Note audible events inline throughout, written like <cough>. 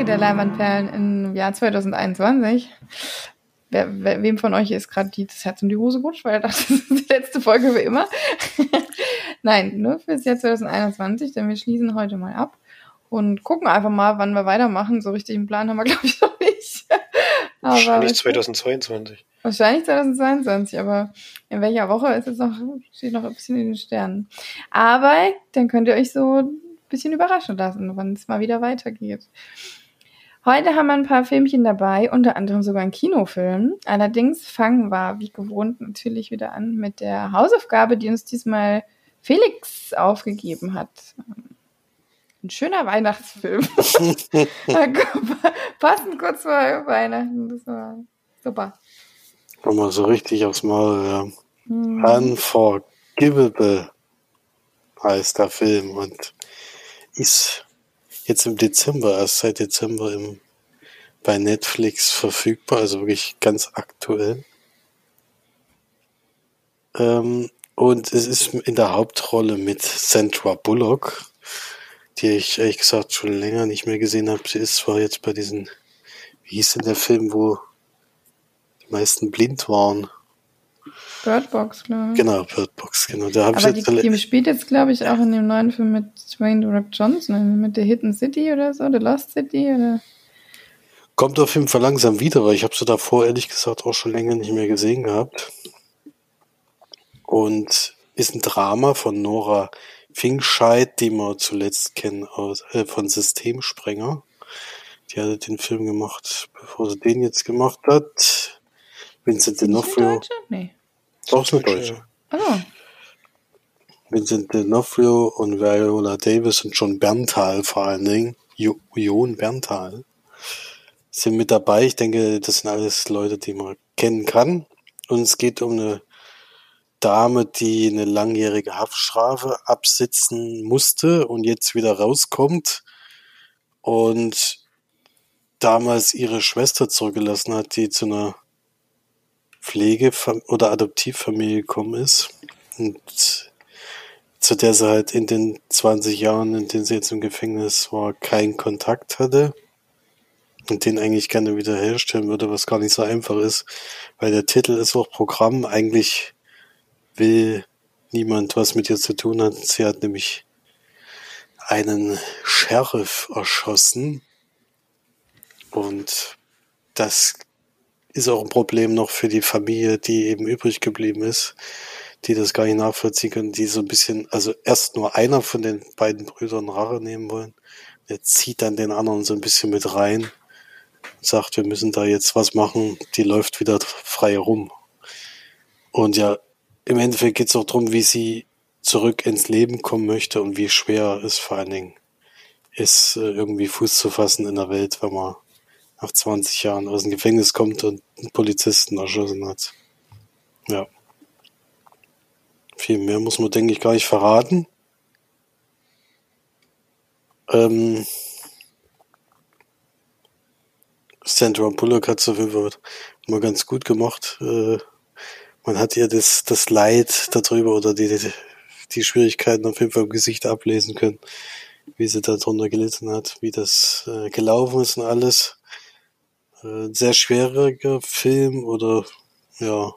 Folge der Leinwandperlen im Jahr 2021. Wer, wer, wem von euch ist gerade das Herz in die Hose gerutscht, weil er dachte, das <laughs> ist die letzte Folge wie immer. <laughs> Nein, nur fürs Jahr 2021, denn wir schließen heute mal ab und gucken einfach mal, wann wir weitermachen. So richtig einen Plan haben wir, <laughs> glaube ich, noch nicht. aber wahrscheinlich 2022. Wahrscheinlich 2022, aber in welcher Woche ist es noch, steht noch ein bisschen in den Sternen. Aber dann könnt ihr euch so ein bisschen überraschen lassen, wann es mal wieder weitergeht. Heute haben wir ein paar Filmchen dabei, unter anderem sogar ein Kinofilm. Allerdings fangen wir, wie gewohnt, natürlich wieder an mit der Hausaufgabe, die uns diesmal Felix aufgegeben hat. Ein schöner Weihnachtsfilm. <laughs> Passend kurz vor Weihnachten. Das war super. Nochmal so richtig aufs Maul, ja. Hm. Unforgivable heißt der Film und ist jetzt im Dezember, erst seit Dezember im, bei Netflix verfügbar, also wirklich ganz aktuell. Ähm, und es ist in der Hauptrolle mit Sandra Bullock, die ich ehrlich gesagt schon länger nicht mehr gesehen habe. Sie ist zwar jetzt bei diesen, wie hieß denn der Film, wo die meisten blind waren? Birdbox, glaube ich. Genau, Birdbox, genau. Da Aber die, die spielt jetzt, glaube ich, auch in dem neuen Film mit Dwayne Rock Johnson, mit der Hidden City oder so, The Lost City oder. Kommt auf jeden Fall langsam wieder, weil ich habe sie davor ehrlich gesagt auch schon länger nicht mehr gesehen gehabt. Und ist ein Drama von Nora Finkscheid, die wir zuletzt kennen aus, äh, von Systemsprenger. Die hatte den Film gemacht, bevor sie den jetzt gemacht hat. Vincent D'Onofrio. Nee. Doch, ist eine Deutsche. Oh. Vincent D'Onofrio und Viola Davis und John Berntal vor allen Dingen. Jo Jon Berntal sind mit dabei. Ich denke, das sind alles Leute, die man kennen kann. Und es geht um eine Dame, die eine langjährige Haftstrafe absitzen musste und jetzt wieder rauskommt und damals ihre Schwester zurückgelassen hat, die zu einer Pflege- oder Adoptivfamilie gekommen ist und zu der sie halt in den 20 Jahren, in denen sie jetzt im Gefängnis war, keinen Kontakt hatte und den eigentlich gerne wieder herstellen würde, was gar nicht so einfach ist, weil der Titel ist auch Programm. Eigentlich will niemand was mit ihr zu tun hat. Sie hat nämlich einen Sheriff erschossen und das ist auch ein Problem noch für die Familie, die eben übrig geblieben ist, die das gar nicht nachvollziehen können, die so ein bisschen, also erst nur einer von den beiden Brüdern Rache nehmen wollen. Der zieht dann den anderen so ein bisschen mit rein und sagt, wir müssen da jetzt was machen, die läuft wieder frei rum. Und ja, im Endeffekt geht es auch darum, wie sie zurück ins Leben kommen möchte und wie schwer es vor allen Dingen ist, äh, irgendwie Fuß zu fassen in der Welt, wenn man nach 20 Jahren aus dem Gefängnis kommt und einen Polizisten erschossen hat. Ja. Viel mehr muss man, denke ich, gar nicht verraten. Ähm, Sandra Bullock hat es auf jeden Fall mal ganz gut gemacht. Äh, man hat ihr das, das Leid darüber oder die, die, die Schwierigkeiten auf jeden Fall im Gesicht ablesen können, wie sie darunter gelitten hat, wie das äh, gelaufen ist und alles äh, sehr schwieriger Film oder ja,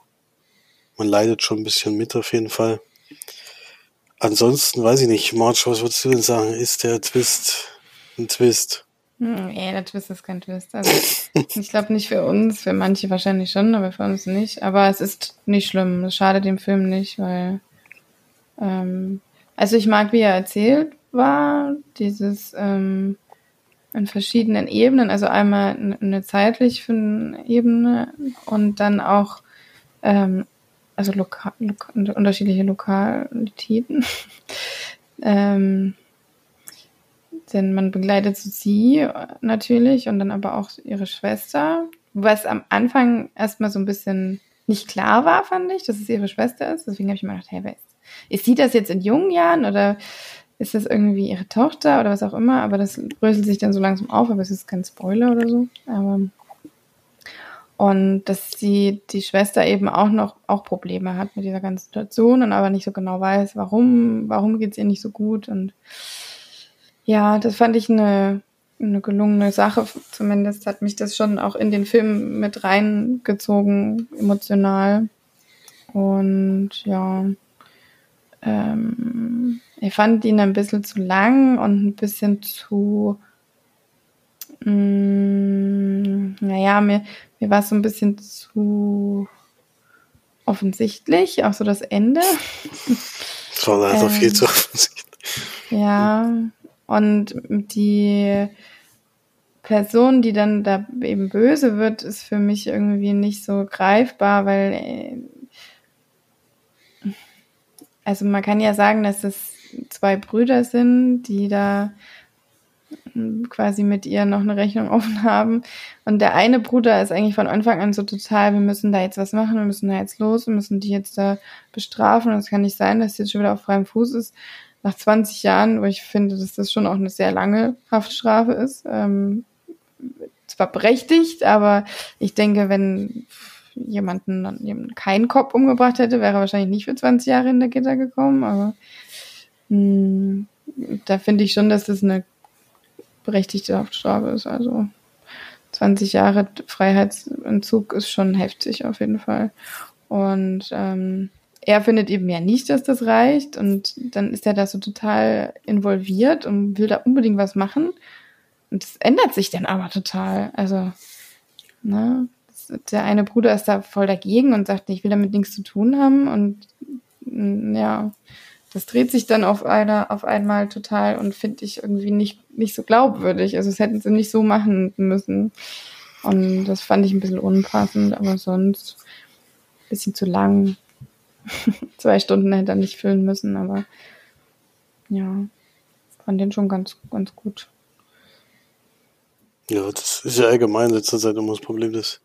man leidet schon ein bisschen mit auf jeden Fall. Ansonsten weiß ich nicht, March, was würdest du denn sagen? Ist der Twist ein Twist? Hm, nee, der Twist ist kein Twist. Also, <laughs> ich glaube nicht für uns, für manche wahrscheinlich schon, aber für uns nicht. Aber es ist nicht schlimm. Es schadet dem Film nicht, weil. Ähm, also ich mag, wie er erzählt war, dieses ähm, in verschiedenen Ebenen, also einmal eine zeitliche Ebene und dann auch ähm, also loka loka unterschiedliche Lokalitäten. <laughs> ähm, denn man begleitet sie natürlich und dann aber auch ihre Schwester, was am Anfang erstmal so ein bisschen nicht klar war, fand ich, dass es ihre Schwester ist. Deswegen habe ich mir gedacht, hey, wer ist, ist sie das jetzt in jungen Jahren oder ist das irgendwie ihre Tochter oder was auch immer, aber das bröselt sich dann so langsam auf, aber es ist kein Spoiler oder so. Aber und dass sie die Schwester eben auch noch auch Probleme hat mit dieser ganzen Situation und aber nicht so genau weiß, warum, warum geht es ihr nicht so gut. Und ja, das fand ich eine eine gelungene Sache. Zumindest hat mich das schon auch in den Film mit reingezogen, emotional. Und ja, ähm, ich fand ihn ein bisschen zu lang und ein bisschen zu, mh, mm, naja, mir, mir war es so ein bisschen zu offensichtlich, auch so das Ende. <laughs> Das war also ähm, viel zu offensichtlich. Ja, und die Person, die dann da eben böse wird, ist für mich irgendwie nicht so greifbar, weil äh, also man kann ja sagen, dass es zwei Brüder sind, die da quasi mit ihr noch eine Rechnung <laughs> offen haben. Und der eine Bruder ist eigentlich von Anfang an so total, wir müssen da jetzt was machen, wir müssen da jetzt los, wir müssen die jetzt da bestrafen. Und es kann nicht sein, dass sie jetzt schon wieder auf freiem Fuß ist. Nach 20 Jahren, wo ich finde, dass das schon auch eine sehr lange Haftstrafe ist. Ähm, zwar berechtigt, aber ich denke, wenn jemanden keinen Kopf umgebracht hätte, wäre er wahrscheinlich nicht für 20 Jahre in der Gitter gekommen, aber mh, hm, da finde ich schon, dass das eine berechtigte Haftstrafe ist. Also 20 Jahre Freiheitsentzug ist schon heftig auf jeden Fall. Und ähm, er findet eben ja nicht, dass das reicht. Und dann ist er da so total involviert und will da unbedingt was machen. Und das ändert sich dann aber total. Also, ne, der eine Bruder ist da voll dagegen und sagt, ich will damit nichts zu tun haben. Und mm, ja, das dreht sich dann auf einer, auf einmal total und finde ich irgendwie nicht, nicht so glaubwürdig. Also es hätten sie nicht so machen müssen. Und das fand ich ein bisschen unpassend, aber sonst ein bisschen zu lang. <laughs> Zwei Stunden hätte er nicht füllen müssen, aber ja, fand den schon ganz, ganz gut. Ja, das ist ja allgemein in letzter Zeit immer das Problem, dass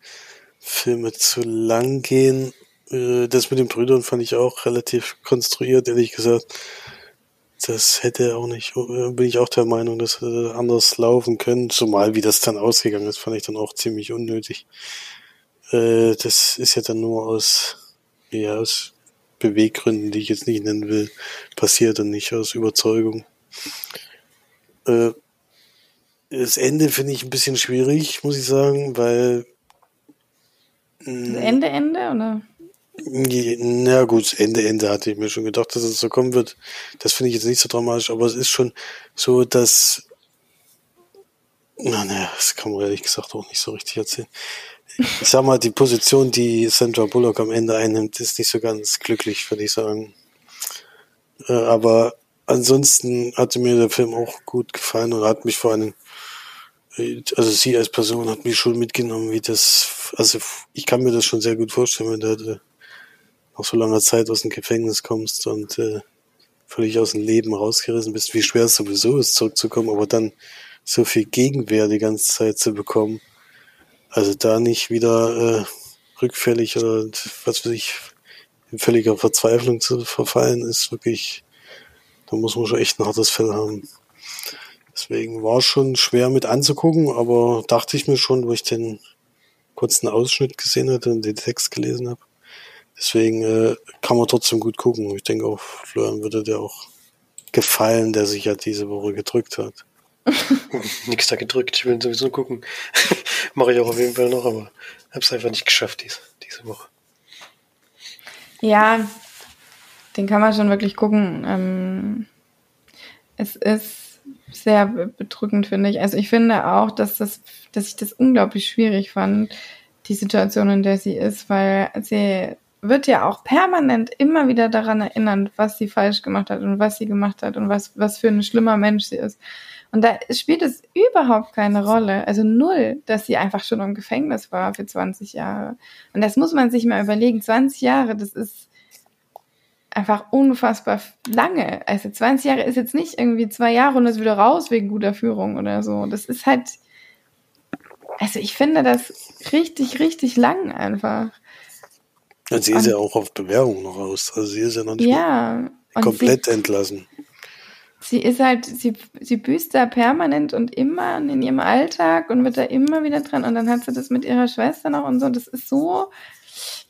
Filme zu lang gehen äh, das mit den Brüdern fand ich auch relativ konstruiert, ehrlich gesagt. Das hätte auch nicht, äh, bin ich auch der Meinung, dass hätte anders laufen können, zumal wie das dann ausgegangen ist, fand ich dann auch ziemlich unnötig. Äh, das ist ja dann nur aus, ja, aus Beweggründen, die ich jetzt nicht nennen will, passiert und nicht aus Überzeugung. Das Ende finde ich ein bisschen schwierig, muss ich sagen, weil. Das Ende, Ende, oder? Na gut, Ende, Ende hatte ich mir schon gedacht, dass es so kommen wird. Das finde ich jetzt nicht so dramatisch, aber es ist schon so, dass. Na, naja, das kann man ehrlich gesagt auch nicht so richtig erzählen. Ich sag mal, die Position, die Sandra Bullock am Ende einnimmt, ist nicht so ganz glücklich, würde ich sagen. Äh, aber ansonsten hatte mir der Film auch gut gefallen und hat mich vor allem, also sie als Person hat mich schon mitgenommen, wie das, also ich kann mir das schon sehr gut vorstellen, wenn der nach so langer Zeit aus dem Gefängnis kommst und äh, völlig aus dem Leben rausgerissen bist, wie schwer es sowieso ist, zurückzukommen, aber dann so viel Gegenwehr die ganze Zeit zu bekommen. Also da nicht wieder äh, rückfällig oder was weiß ich, in völliger Verzweiflung zu verfallen, ist wirklich, da muss man schon echt ein hartes Fell haben. Deswegen war es schon schwer mit anzugucken, aber dachte ich mir schon, wo ich den kurzen Ausschnitt gesehen hatte und den Text gelesen habe, Deswegen äh, kann man trotzdem gut gucken. Ich denke auch, Florian würde dir auch gefallen, der sich ja diese Woche gedrückt hat. <laughs> Nix da gedrückt, ich will sowieso gucken. <laughs> Mache ich auch auf jeden Fall noch, aber hab's einfach nicht geschafft diese, diese Woche. Ja, den kann man schon wirklich gucken. Ähm, es ist sehr bedrückend, finde ich. Also ich finde auch, dass das, dass ich das unglaublich schwierig fand, die Situation, in der sie ist, weil sie wird ja auch permanent immer wieder daran erinnern, was sie falsch gemacht hat und was sie gemacht hat und was, was für ein schlimmer Mensch sie ist. Und da spielt es überhaupt keine Rolle, also null, dass sie einfach schon im Gefängnis war für 20 Jahre. Und das muss man sich mal überlegen. 20 Jahre, das ist einfach unfassbar lange. Also 20 Jahre ist jetzt nicht irgendwie zwei Jahre und ist wieder raus wegen guter Führung oder so. Das ist halt, also ich finde das richtig, richtig lang einfach. Und sie ist und, ja auch auf Bewährung noch aus. Also sie ist ja noch nicht ja, komplett sie, entlassen. Sie ist halt, sie, sie büßt da permanent und immer in ihrem Alltag und wird da immer wieder dran. Und dann hat sie das mit ihrer Schwester noch und so. Das ist so,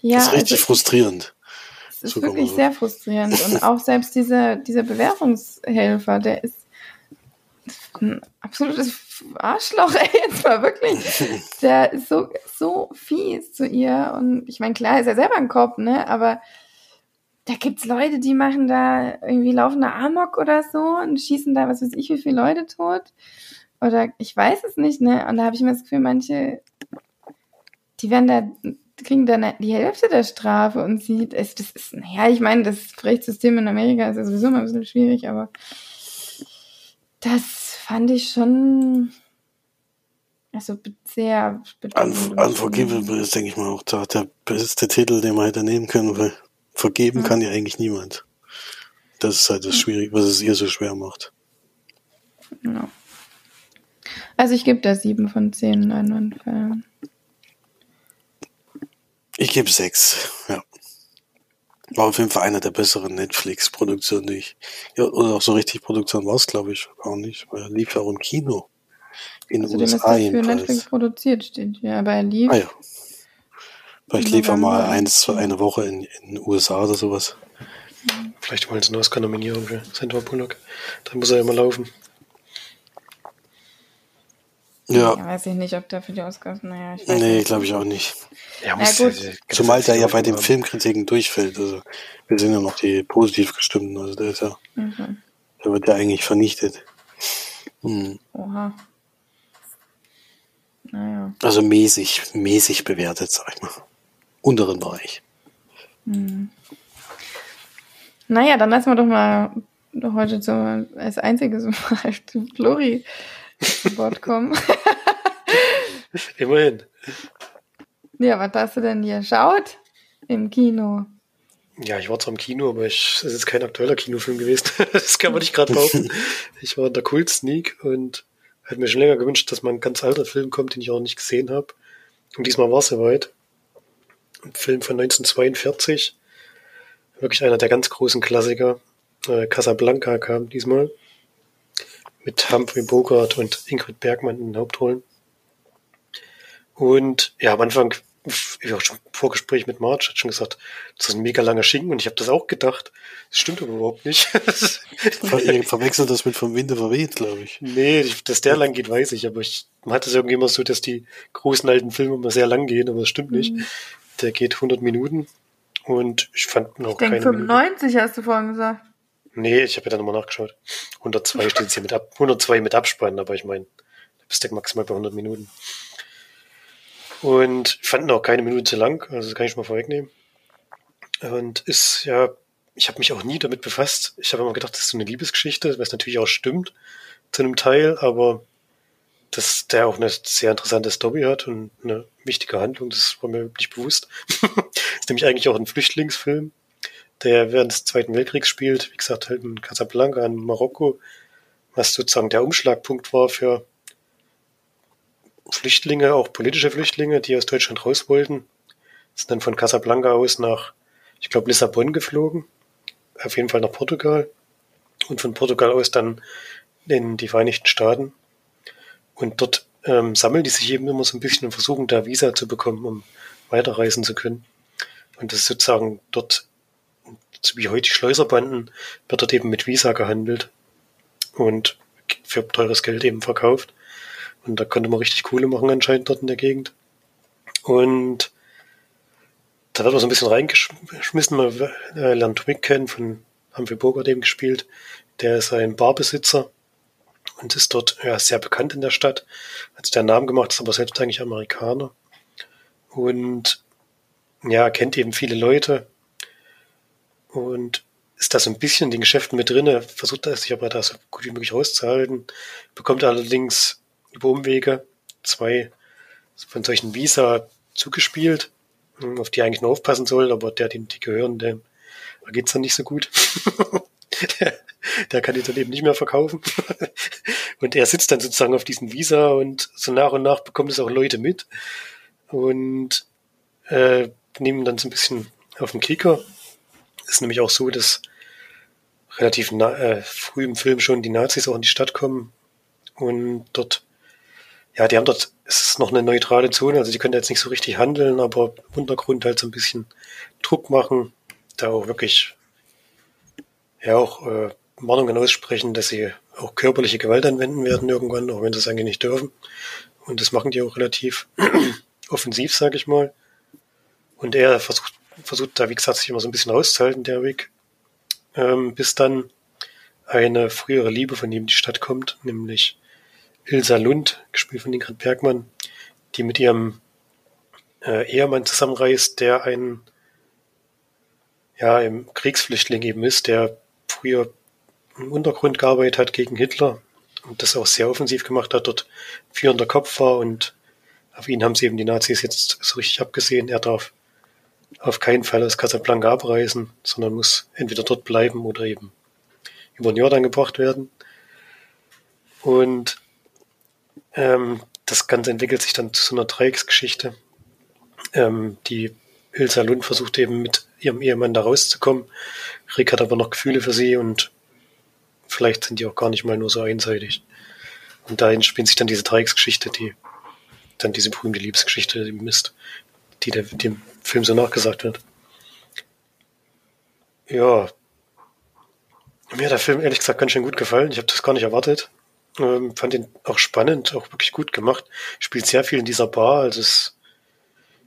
ja. Das ist richtig also, frustrierend. Das ist wirklich sehr frustrierend. Und <laughs> auch selbst dieser, dieser Bewährungshelfer, der ist, ein absolutes Arschloch, <laughs> ey, jetzt mal wirklich. <laughs> Der ist so, so fies zu ihr. Und ich meine, klar ist er selber ein Kopf, ne? Aber da gibt's Leute, die machen da irgendwie laufende Amok oder so und schießen da, was weiß ich, wie viele Leute tot. Oder ich weiß es nicht, ne? Und da habe ich mir das Gefühl, manche, die werden da, kriegen dann die Hälfte der Strafe und sieht, es, das ist, naja, ich meine, das Rechtssystem in Amerika ist ja sowieso mal ein bisschen schwierig, aber das fand ich schon, also sehr Unf Unforgivable ist, denke ich mal, auch der, der beste Titel, den man hätte nehmen können, weil vergeben Ja. kann ja eigentlich niemand. Das ist halt das Schwierige, was es ihr so schwer macht. Ja. Also ich gebe da sieben von zehn Leinwandfällen. Ich gebe sechs, ja. War auf jeden Fall einer der besseren Netflix-Produktionen, die ich, ja, oder auch so richtig Produktion war es, glaube ich, gar nicht, weil er lief ja auch im Kino. In den Außerdem ist USA das für Netflix produziert, steht hier. Aber er lief. Ah ja. Vielleicht lief er mal eins, zwei, eine Woche in, in den USA oder sowas. Vielleicht wollen sie eine Oscar-Nominierung für Sandra Bullock. Dann muss er immer laufen. Ja, Ja, weiß ich nicht, ob der für die Oscars, naja, ich weiß nee, nicht. glaube ich auch nicht. Ja, Na gut. Zumal der ja bei den Film Filmkritiken durchfällt. Also wir sind ja noch die positiv gestimmten. Also der ist ja, Mhm. der wird ja eigentlich vernichtet. Hm. Oha. Naja. Also mäßig, mäßig bewertet, sag ich mal. Unteren Bereich. Naja, dann lassen wir doch mal heute so als einziges <laughs> Mal Flori zu Wort kommen. <laughs> Immerhin. ja, was hast du denn hier geschaut im Kino? Ja, ich war zwar im Kino, aber ich, es ist kein aktueller Kinofilm gewesen. <laughs> das kann man nicht gerade behaupten. <laughs> Ich war in der Kult Sneak und hätte mir schon länger gewünscht, dass mal ein ganz alter Film kommt, den ich auch nicht gesehen habe. Und diesmal war es soweit. Ein Film von 1942. Wirklich einer der ganz großen Klassiker. Äh, Casablanca kam diesmal. Mit Humphrey Bogart und Ingrid Bergmann in den Hauptrollen. Und ja, am Anfang, ich war schon im Vorgespräch mit Marge, hat schon gesagt, das ist ein mega langer Schinken und ich habe das auch gedacht. Das stimmt aber überhaupt nicht. <laughs> Ihr verwechselt das mit vom Winde verweht, glaube ich. nee, dass der lang geht, weiß ich, aber ich, man hat es irgendwie immer so, dass die großen alten Filme immer sehr lang gehen, aber das stimmt nicht. Der geht 100 Minuten und ich fand noch Ich denke keine Minute. 95 hast du vorhin gesagt. Nee, ich habe ja dann nochmal nachgeschaut. 102 steht hier mit ab, 102 mit Abspann, aber ich meine, da bist du maximal bei 100 Minuten. Und ich fand ihn auch keine Minute zu lang, also das kann ich schon mal vorwegnehmen. Und ist ja, ich habe mich auch nie damit befasst. Ich habe immer gedacht, das ist so eine Liebesgeschichte, was natürlich auch stimmt zu einem Teil, aber dass der auch eine sehr interessante Story hat und eine wichtige Handlung, das war mir nicht bewusst. <laughs> ist nämlich eigentlich auch ein Flüchtlingsfilm, der während des Zweiten Weltkriegs spielt, wie gesagt, halt in Casablanca in Marokko, was sozusagen der Umschlagpunkt war für Flüchtlinge, auch politische Flüchtlinge, die aus Deutschland raus wollten, sind dann von Casablanca aus nach, ich glaube, Lissabon geflogen, auf jeden Fall nach Portugal und von Portugal aus dann in die Vereinigten Staaten. Und dort ähm, sammeln die sich eben immer so ein bisschen und versuchen da Visa zu bekommen, um weiterreisen zu können. Und das ist sozusagen dort, so wie heute Schleuserbanden, wird dort eben mit Visa gehandelt und für teures Geld eben verkauft. Und da konnte man richtig Kohle machen anscheinend dort in der Gegend. Und da wird man so ein bisschen reingeschmissen. Man äh, lernt Wick kennen, von Humphrey Bogart eben gespielt. Der ist ein Barbesitzer und ist dort ja, sehr bekannt in der Stadt. Hat sich der Namen gemacht, ist aber selbst eigentlich Amerikaner. Und ja, kennt eben viele Leute und ist da so ein bisschen in den Geschäften mit drinne, versucht er sich aber da so gut wie möglich rauszuhalten, bekommt allerdings über Umwege zwei von solchen Visa zugespielt, auf die er eigentlich nur aufpassen soll, aber der, dem die gehören, dem geht's dann nicht so gut. <laughs> der, der kann die dann eben nicht mehr verkaufen. <laughs> und er sitzt dann sozusagen auf diesen Visa und so nach und nach bekommt es auch Leute mit und äh, nehmen dann so ein bisschen auf den Kicker. Ist nämlich auch so, dass relativ äh, früh im Film schon die Nazis auch in die Stadt kommen und dort, ja, die haben dort, es ist noch eine neutrale Zone, also die können jetzt nicht so richtig handeln, aber im Untergrund halt so ein bisschen Druck machen, da auch wirklich, ja, auch äh, Warnungen aussprechen, dass sie auch körperliche Gewalt anwenden werden irgendwann, auch wenn sie es eigentlich nicht dürfen. Und das machen die auch relativ <clears throat> offensiv, sage ich mal. Und er versucht, versucht da, wie gesagt, sich immer so ein bisschen rauszuhalten, der Weg. Ähm, bis dann eine frühere Liebe von ihm in die Stadt kommt, nämlich Ilsa Lund, gespielt von Ingrid Bergmann, die mit ihrem äh, Ehemann zusammenreist, der ein ja, im Kriegsflüchtling eben ist, der früher im Untergrund gearbeitet hat gegen Hitler und das auch sehr offensiv gemacht hat, dort führender Kopf war und auf ihn haben sie eben die Nazis jetzt so richtig abgesehen. Er darf auf keinen Fall aus Casablanca abreisen, sondern muss entweder dort bleiben oder eben über den Jordan gebracht werden. Und ähm, das Ganze entwickelt sich dann zu so einer Dreiecksgeschichte. Ähm, die Ilsa Lund versucht eben mit ihrem Ehemann da rauszukommen. Rick hat aber noch Gefühle für sie und vielleicht sind die auch gar nicht mal nur so einseitig. Und dahin spinnt sich dann diese Dreiecksgeschichte, die dann diese berühmte Liebesgeschichte ist, die der, dem Film so nachgesagt wird. Ja. Mir hat der Film ehrlich gesagt ganz schön gut gefallen. Ich habe das gar nicht erwartet. Ähm, fand ihn auch spannend, auch wirklich gut gemacht. Spielt sehr viel in dieser Bar. Also es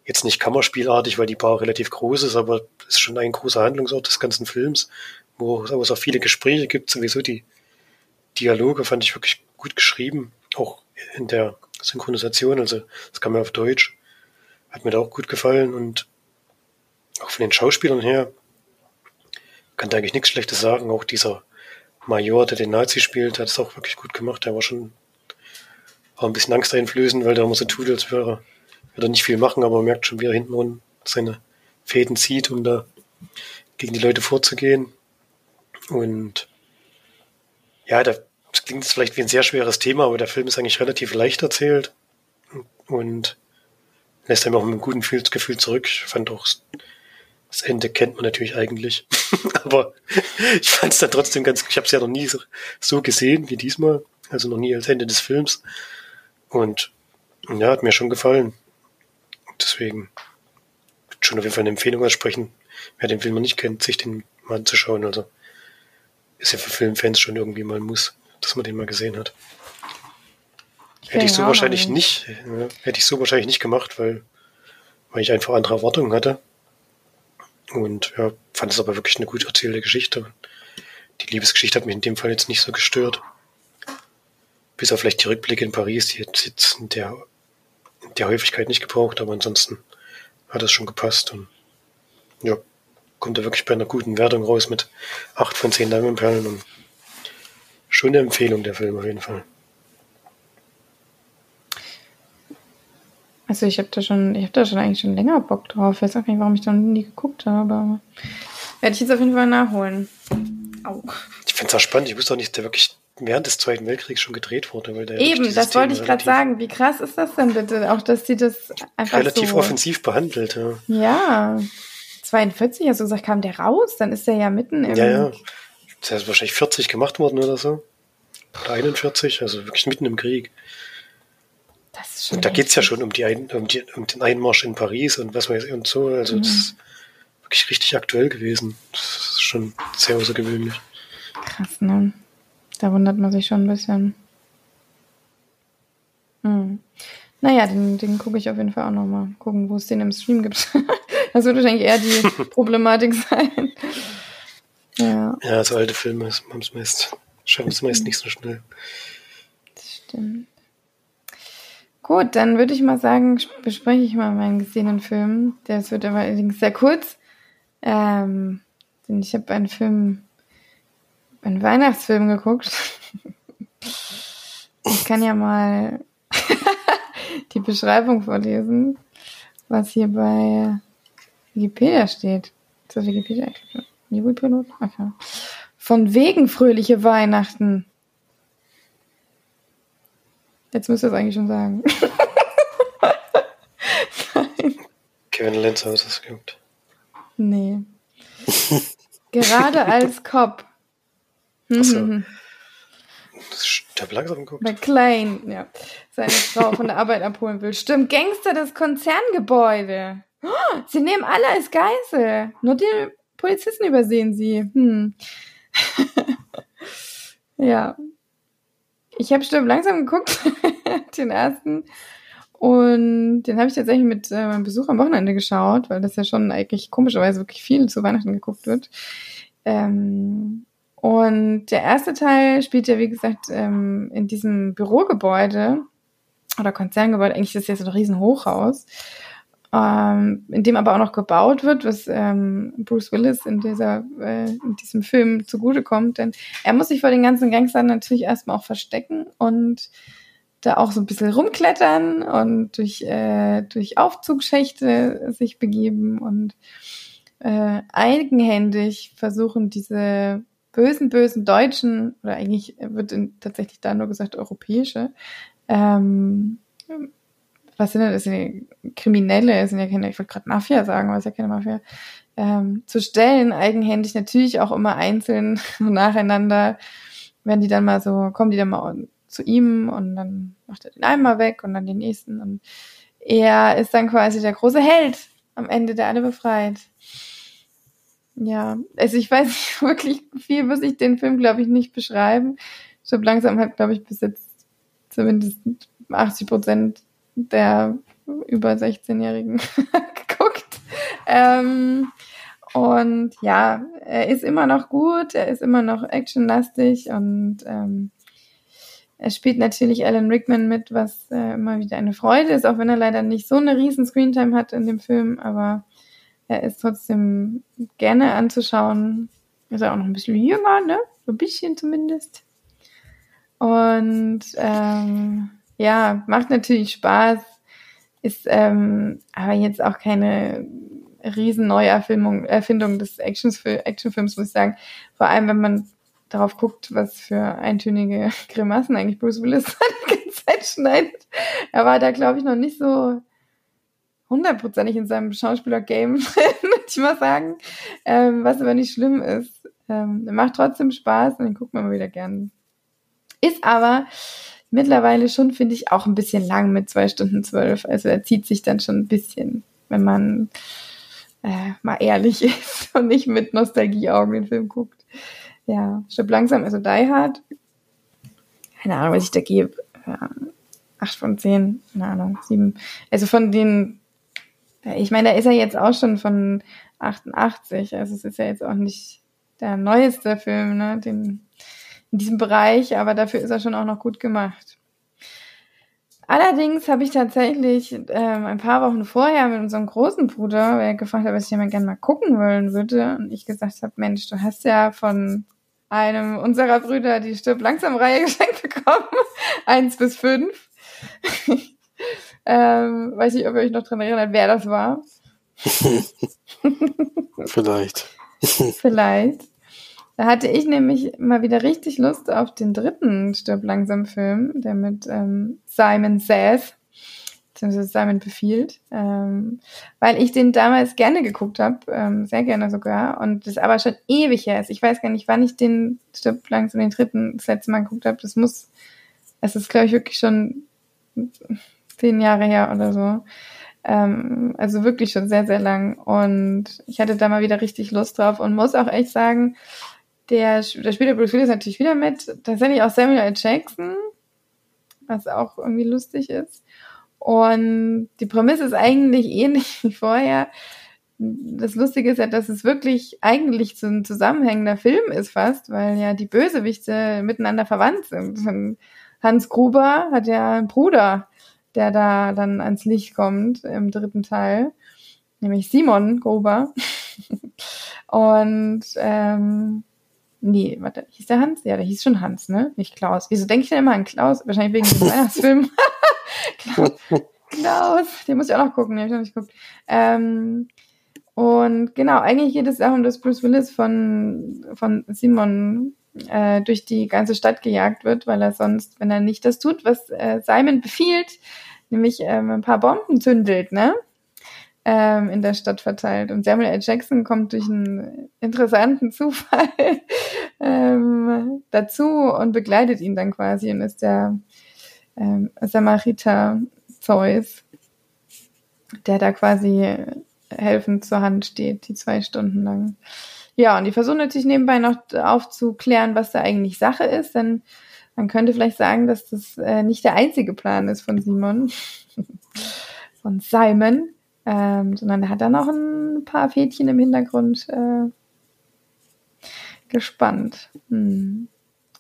jetzt nicht Kammerspielartig, weil die Bar relativ groß ist, aber ist schon ein großer Handlungsort des ganzen Films, wo es auch viele Gespräche gibt. Sowieso die Dialoge fand ich wirklich gut geschrieben, auch in der Synchronisation. Also das kam ja auf Deutsch. Hat mir da auch gut gefallen und auch von den Schauspielern her kann da eigentlich nichts Schlechtes sagen. Auch dieser Major, der den Nazi spielt, hat es auch wirklich gut gemacht. Der war schon auch ein bisschen angsteinflößend, weil der immer so tut, als wäre er nicht viel machen, aber man merkt schon, wie er hinten seine Fäden zieht, um da gegen die Leute vorzugehen. Und ja, das klingt jetzt vielleicht wie ein sehr schweres Thema, aber der Film ist eigentlich relativ leicht erzählt und lässt einem auch mit einem guten Gefühl zurück. Ich fand auch, das Ende kennt man natürlich eigentlich, <laughs> aber ich fand es dann trotzdem ganz, ich habe es ja noch nie so, so gesehen wie diesmal, also noch nie als Ende des Films und ja, hat mir schon gefallen. Deswegen schon auf jeden Fall eine Empfehlung aussprechen. Wer den Film noch nicht kennt, sich den mal anzuschauen. Also ist ja für Filmfans schon irgendwie mal ein Muss, dass man den mal gesehen hat. Hätte ich so wahrscheinlich nicht, ja, hätte ich so wahrscheinlich nicht gemacht, weil, weil ich einfach andere Erwartungen hatte. Und ja, fand es aber wirklich eine gut erzählte Geschichte. Die Liebesgeschichte hat mich in dem Fall jetzt nicht so gestört. Bis auf vielleicht die Rückblicke in Paris, die jetzt, jetzt in der der Häufigkeit nicht gebraucht, aber ansonsten hat es schon gepasst und ja, kommt er wirklich bei einer guten Wertung raus mit 8 von 10 Diamondperlen und schon eine Empfehlung der Film auf jeden Fall. Also ich habe da schon, ich habe da schon eigentlich schon länger Bock drauf. Ich weiß auch nicht, warum ich da nie geguckt habe, aber werde ich jetzt auf jeden Fall nachholen. Au. Ich finde es auch spannend. Ich wusste auch nicht, der wirklich während des Zweiten Weltkriegs schon gedreht wurde. Weil der Eben, das wollte ich gerade sagen. Wie krass ist das denn bitte? Auch, dass sie das einfach relativ so offensiv behandelt. Ja. ja. 42, hast du gesagt, kam der raus? Dann ist der ja mitten im... Ja, ja. Der ist wahrscheinlich 40 gemacht worden oder so. Oder 41, also wirklich mitten im Krieg. Und da geht es ja schon um, die Ein um, die, um, den Einmarsch in Paris und was weiß ich und so. Also mhm. das ist wirklich richtig aktuell gewesen. Das ist schon sehr außergewöhnlich. Krass, ne? Da wundert man sich schon ein bisschen. Hm. Naja, den, den gucke ich auf jeden Fall auch nochmal. Gucken, wo es den im Stream gibt. <laughs> das wird wahrscheinlich eher die <laughs> Problematik sein. Ja. Ja, so alte Filme haben es meist, schaffen es meist nicht so schnell. Das stimmt. Gut, dann würde ich mal sagen, bespreche ich mal meinen gesehenen Film. Der wird aber allerdings sehr kurz. Ähm, denn ich habe einen Film einen Weihnachtsfilm geguckt. <laughs> Ich kann ja mal <laughs> die Beschreibung vorlesen, was hier bei Wikipedia steht. Ist das Wikipedia? Okay. Von wegen fröhliche Weihnachten. Jetzt müsst ihr es eigentlich schon sagen. Nein. <laughs> Kevin Lenz hat es geguckt. Nee. <laughs> Gerade als Cop Achso. Mhm. Der langsam guckt. McLean, ja. Seine Frau von der Arbeit abholen will. Stimmt, Gangster des Konzerngebäude. Oh, sie nehmen alle als Geisel. Nur den Polizisten übersehen sie. Hm. <laughs> ja. Ich habe Stirb langsam geguckt, <laughs> den ersten. Und den habe ich tatsächlich mit äh, meinem Besuch am Wochenende geschaut, weil das ja schon eigentlich komischerweise wirklich viel zu Weihnachten geguckt wird. Ähm, und der erste Teil spielt ja, wie gesagt, ähm, in diesem Bürogebäude oder Konzerngebäude. Eigentlich ist das jetzt ein riesen Hochhaus, ähm, in dem aber auch noch gebaut wird, was ähm, Bruce Willis in, dieser, äh, in diesem Film zugutekommt. Denn er muss sich vor den ganzen Gangstern natürlich erstmal auch verstecken und da auch so ein bisschen rumklettern und durch, äh, durch Aufzugschächte sich begeben und äh, eigenhändig versuchen, diese bösen, bösen Deutschen, oder eigentlich wird in, tatsächlich da nur gesagt europäische, ähm, was sind denn das? Sind Kriminelle, das sind ja keine, ich wollte gerade Mafia sagen, aber ist ja keine Mafia, ähm, zu stellen, eigenhändig natürlich auch immer einzeln <laughs> nacheinander, wenn die dann mal so, kommen die dann mal zu ihm und dann macht er den einen mal weg und dann den nächsten und er ist dann quasi der große Held am Ende, der alle befreit. Ja, also ich weiß <laughs> nicht wirklich viel, muss ich den Film, glaube ich, nicht beschreiben. Ich habe langsam halt, glaube ich, bis jetzt zumindest 80 Prozent der über 16-Jährigen <laughs> geguckt. Ähm, und ja, er ist immer noch gut, er ist immer noch actionlastig und ähm, er spielt natürlich Alan Rickman mit, was äh, immer wieder eine Freude ist, auch wenn er leider nicht so eine riesen Screentime hat in dem Film, aber er ist trotzdem gerne anzuschauen. Ist er auch noch ein bisschen jünger, ne? So ein bisschen zumindest. Und ähm, ja, macht natürlich Spaß. Ist ähm, aber jetzt auch keine riesen Neuerfilmung, Erfindung des Actions Actionfilms, muss ich sagen. Vor allem, wenn man darauf guckt, was für eintönige <laughs> Grimassen eigentlich Bruce Willis <laughs> die ganze Zeit schneidet. Er war da, glaube ich, noch nicht so hundertprozentig in seinem Schauspieler-Game <laughs> würde ich mal sagen. Ähm, was aber nicht schlimm ist. Ähm, macht trotzdem Spaß und den guckt man mal wieder gern. Ist aber mittlerweile schon, finde ich, auch ein bisschen lang mit zwei Stunden zwölf. Also er zieht sich dann schon ein bisschen, wenn man äh, mal ehrlich <laughs> ist und nicht mit Nostalgieaugen den Film guckt. Ja, stirb langsam, also Die Hard. Keine Ahnung, was ich da gebe. Ja, acht von zehn, keine Ahnung, sieben. Also von den, ich meine, da ist er jetzt auch schon von 88, also es ist ja jetzt auch nicht der neueste Film, ne, den in diesem Bereich, aber dafür ist er schon auch noch gut gemacht. Allerdings habe ich tatsächlich ähm, ein paar Wochen vorher mit unserem großen Bruder, weil er gefragt hat, was ich ja mal gerne mal gucken wollen würde, und ich gesagt habe, Mensch, du hast ja von einem unserer Brüder die Stirb langsam Reihe <laughs> geschenkt bekommen, eins bis fünf. <laughs> ähm, weiß nicht, ob ihr euch noch dran erinnert, wer das war. <laughs> Vielleicht. Vielleicht. Da hatte ich nämlich mal wieder richtig Lust auf den dritten Stirb langsam Film, der mit ähm, Simon Says, beziehungsweise Simon befiehlt, ähm, weil ich den damals gerne geguckt habe, ähm, sehr gerne sogar, und das aber schon ewig her ist. Ich weiß gar nicht, wann ich den Stirb langsam den dritten das letzte Mal geguckt habe. Das muss, es ist glaube ich wirklich schon zehn Jahre her oder so. Ähm, also wirklich schon sehr, sehr lang. Und ich hatte da mal wieder richtig Lust drauf und muss auch echt sagen, der, der spielt Bruce Willis natürlich wieder mit. Tatsächlich auch Samuel L. Jackson, was auch irgendwie lustig ist. Und die Prämisse ist eigentlich <laughs> ähnlich wie vorher. Das Lustige ist ja, dass es wirklich eigentlich so ein zusammenhängender Film ist fast, weil ja die Bösewichte miteinander verwandt sind. Hans Gruber hat ja einen Bruder, der da dann ans Licht kommt im dritten Teil, nämlich Simon Gruber. <laughs> Und ähm, Nee, warte, hieß der Hans? Ja, der hieß schon Hans, ne? Nicht Klaus. Wieso denke ich denn immer an Klaus? Wahrscheinlich wegen dem <laughs> Weihnachtsfilm. <laughs> Klaus, Klaus, den muss ich auch noch gucken, den habe ich noch nicht geguckt. Ähm, und genau, eigentlich geht es darum, dass Bruce Willis von, von Simon äh, durch die ganze Stadt gejagt wird, weil er sonst, wenn er nicht das tut, was äh, Simon befiehlt, nämlich ähm, ein paar Bomben zündelt, ne? Ähm, in der Stadt verteilt. Und Samuel L. Jackson kommt durch einen interessanten Zufall <laughs> ähm, dazu und begleitet ihn dann quasi und ist der ähm, Samariter Zeus, der da quasi helfend zur Hand steht, die zwei Stunden lang. Ja, und die versuchen natürlich nebenbei noch aufzuklären, was da eigentlich Sache ist, denn Man könnte vielleicht sagen, dass das äh, nicht der einzige Plan ist von Simon, <laughs> von Simon, ähm, sondern er hat da noch ein paar Fädchen im Hintergrund äh, gespannt. Hm.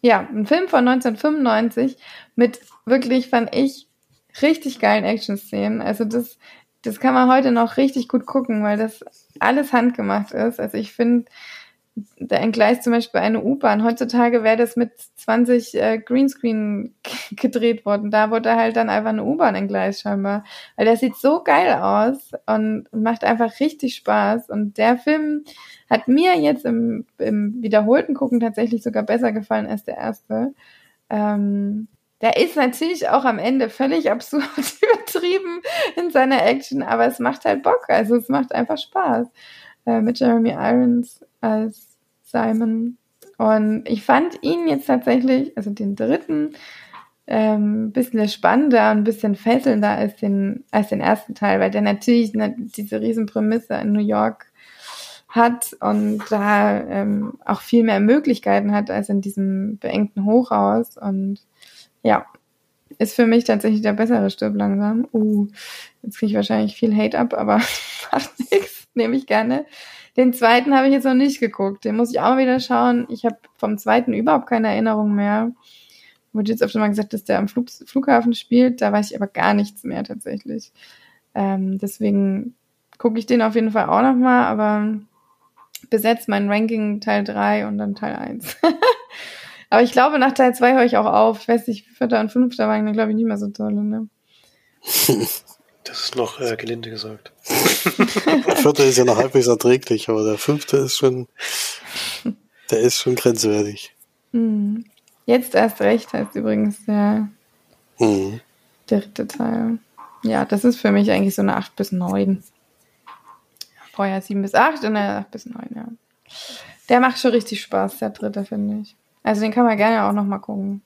Ja, ein Film von 1995 mit wirklich, fand ich, richtig geilen Action-Szenen. Also das, das kann man heute noch richtig gut gucken, weil das alles handgemacht ist. Also ich finde, da entgleist zum Beispiel eine U-Bahn. Heutzutage wäre das mit 20 äh, Greenscreen <laughs> gedreht worden. Da wurde halt dann einfach eine U-Bahn entgleist scheinbar. Weil der sieht so geil aus und, macht einfach richtig Spaß. Und der Film hat mir jetzt im, im wiederholten Gucken tatsächlich sogar besser gefallen als der erste. Ähm, der ist natürlich auch am Ende völlig <laughs> absurd übertrieben in seiner Action, aber es macht halt Bock. Also es macht einfach Spaß. Äh, mit Jeremy Irons als Simon. Und ich fand ihn jetzt tatsächlich, also den dritten, ähm, ein bisschen spannender und ein bisschen fesselnder als den, als den ersten Teil, weil der natürlich eine, diese Riesenprämisse in New York hat und da ähm, auch viel mehr Möglichkeiten hat als in diesem beengten Hochhaus. Und ja, ist für mich tatsächlich der bessere Stirb langsam. Uh, jetzt kriege ich wahrscheinlich viel Hate ab, aber <laughs> macht nichts, <laughs> nehme ich gerne. Den zweiten habe ich jetzt noch nicht geguckt. Den muss ich auch mal wieder schauen. Ich habe vom zweiten überhaupt keine Erinnerung mehr. Wurde jetzt öfter mal gesagt, dass der am Flug, Flughafen spielt. Da weiß ich aber gar nichts mehr tatsächlich. Ähm, deswegen gucke ich den auf jeden Fall auch nochmal, aber besetzt mein Ranking Teil 3 und dann Teil 1. <laughs> aber ich glaube, nach Teil 2 höre ich auch auf. Ich weiß nicht, vierter und fünfter waren dann, glaube ich, nicht mehr so toll. Ne? <laughs> Das ist noch äh, gelinde gesagt. der vierte ist ja noch halbwegs erträglich, aber der fünfte ist schon, der ist schon grenzwertig. Hm. Jetzt erst recht heißt übrigens der Mhm. dritte Teil. Ja, das ist für mich eigentlich so eine 8 bis 9. Vorher 7 bis 8 und der 8 bis 9, ja. Der macht schon richtig Spaß, der dritte, finde ich. Also den kann man gerne auch nochmal gucken.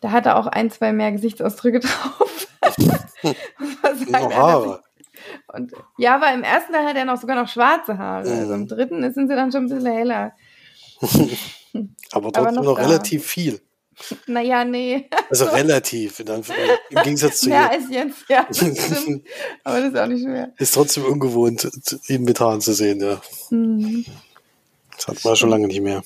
Da hat er auch ein, zwei mehr Gesichtsausdrücke <laughs> drauf. Noch Haare. und ja, aber im ersten Teil hat er noch sogar noch schwarze Haare. Also im dritten sind sie dann schon ein bisschen heller. <laughs> Aber trotzdem noch noch, da. relativ viel. Naja, nee. <laughs> Also relativ. Anf- Im Gegensatz zu Mehr ihr. als jetzt, ja. Das. Aber das ist auch nicht schwer. Ist trotzdem ungewohnt, ihn mit Haaren zu sehen, ja. Hm. Das hat man schon lange nicht mehr.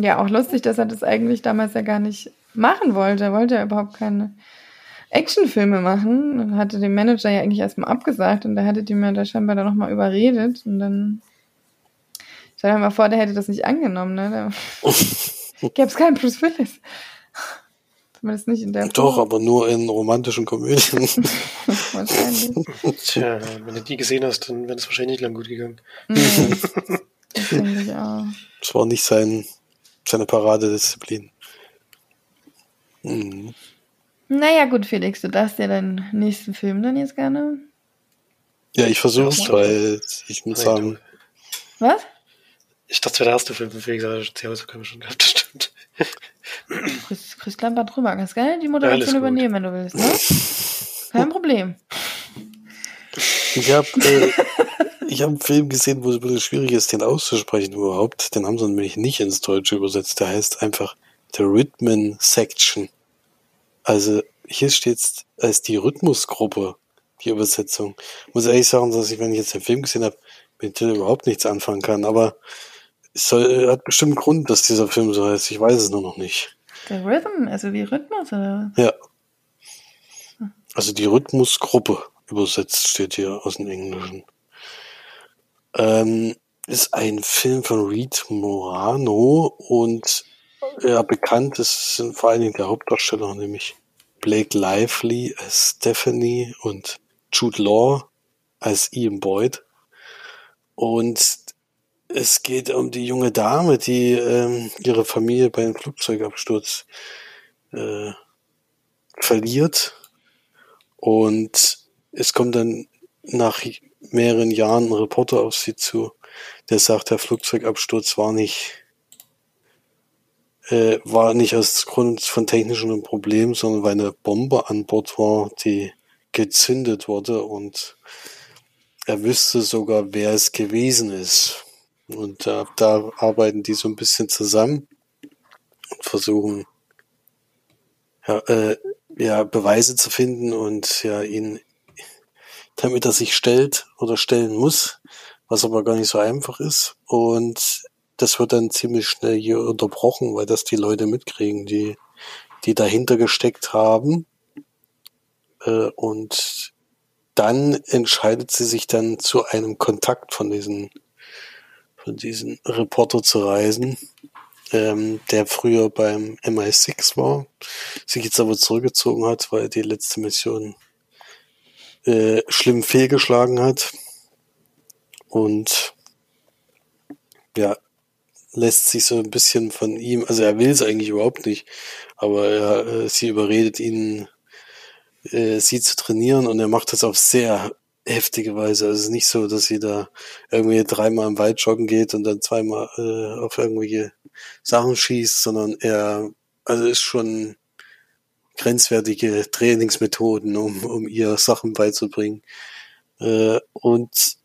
Ja, auch lustig, dass er das eigentlich damals ja gar nicht machen wollte. Er wollte ja überhaupt keine Actionfilme machen. Und hatte dem Manager ja eigentlich erstmal abgesagt und der hatte die mir da scheinbar dann nochmal überredet und dann stell dir mal vor, der hätte das nicht angenommen, ne? Da <laughs> gäbe es keinen Bruce Willis. Zumindest nicht in der Doch, Form. aber nur in romantischen Komödien. <laughs> Wahrscheinlich. Tja, wenn du die gesehen hast, dann wäre das wahrscheinlich nicht lang gut gegangen. Mhm. Das ich auch. Das war nicht sein, seine Paradedisziplin. Mhm. Naja, gut, Felix, du darfst dir deinen nächsten Film dann jetzt gerne. Ja, ich versuch's, Ja. weil ich muss sagen, Was? Ich dachte, der erste Film, wie gesagt, die Hausaufgaben schon gehabt, das stimmt. Chris, Chris Klamper drüber. Kannst gerne die Moderation gut. übernehmen, wenn du willst, ne? <laughs> Kein Problem. Ich habe äh, ich hab einen Film gesehen, wo es ein bisschen schwierig ist, den auszusprechen überhaupt. Den haben sie nämlich nicht ins Deutsche übersetzt. Der heißt einfach The Rhythm Section. Also hier steht als die Rhythmusgruppe, die Übersetzung. Muss ehrlich sagen, dass ich, wenn ich jetzt den Film gesehen habe, mit dem überhaupt nichts anfangen kann. Aber es soll, hat bestimmt einen Grund, dass dieser Film so heißt. Ich weiß es nur noch nicht. Der Rhythm, also wie Rhythmus, oder? Ja. Also die Rhythmusgruppe übersetzt steht hier aus dem Englischen. Ähm, ist ein Film von Reed Morano und ja, bekannt ist sind vor allen Dingen der Hauptdarsteller, nämlich Blake Lively als Stephanie und Jude Law als Ian Boyd. Und es geht um die junge Dame, die ähm, ihre Familie bei einem Flugzeugabsturz äh, verliert. Und es kommt dann nach mehreren Jahren ein Reporter auf sie zu, der sagt, der Flugzeugabsturz war nicht, äh, war nicht aus Grund von technischen Problemen, sondern weil eine Bombe an Bord war, die gezündet wurde und er wüsste sogar, wer es gewesen ist. Und äh, da arbeiten die so ein bisschen zusammen und versuchen ja, äh, ja, Beweise zu finden und ja, ihn, damit er sich stellt oder stellen muss, was aber gar nicht so einfach ist. Und das wird dann ziemlich schnell hier unterbrochen, weil das die Leute mitkriegen, die, die dahinter gesteckt haben. Äh, und dann entscheidet sie sich dann zu einem Kontakt von diesen, von diesen Reporter zu reisen, ähm, der früher beim MI6 war, sich jetzt aber zurückgezogen hat, weil die letzte Mission äh, schlimm fehlgeschlagen hat. Und ja, lässt sich so ein bisschen von ihm, also er will es eigentlich überhaupt nicht, aber er, äh, sie überredet ihn, äh, sie zu trainieren und er macht das auf sehr heftige Weise. Also es ist nicht so, dass sie da irgendwie dreimal im Wald joggen geht und dann zweimal äh, auf irgendwelche Sachen schießt, sondern er, also ist schon grenzwertige Trainingsmethoden, um, um ihr Sachen beizubringen. Äh, und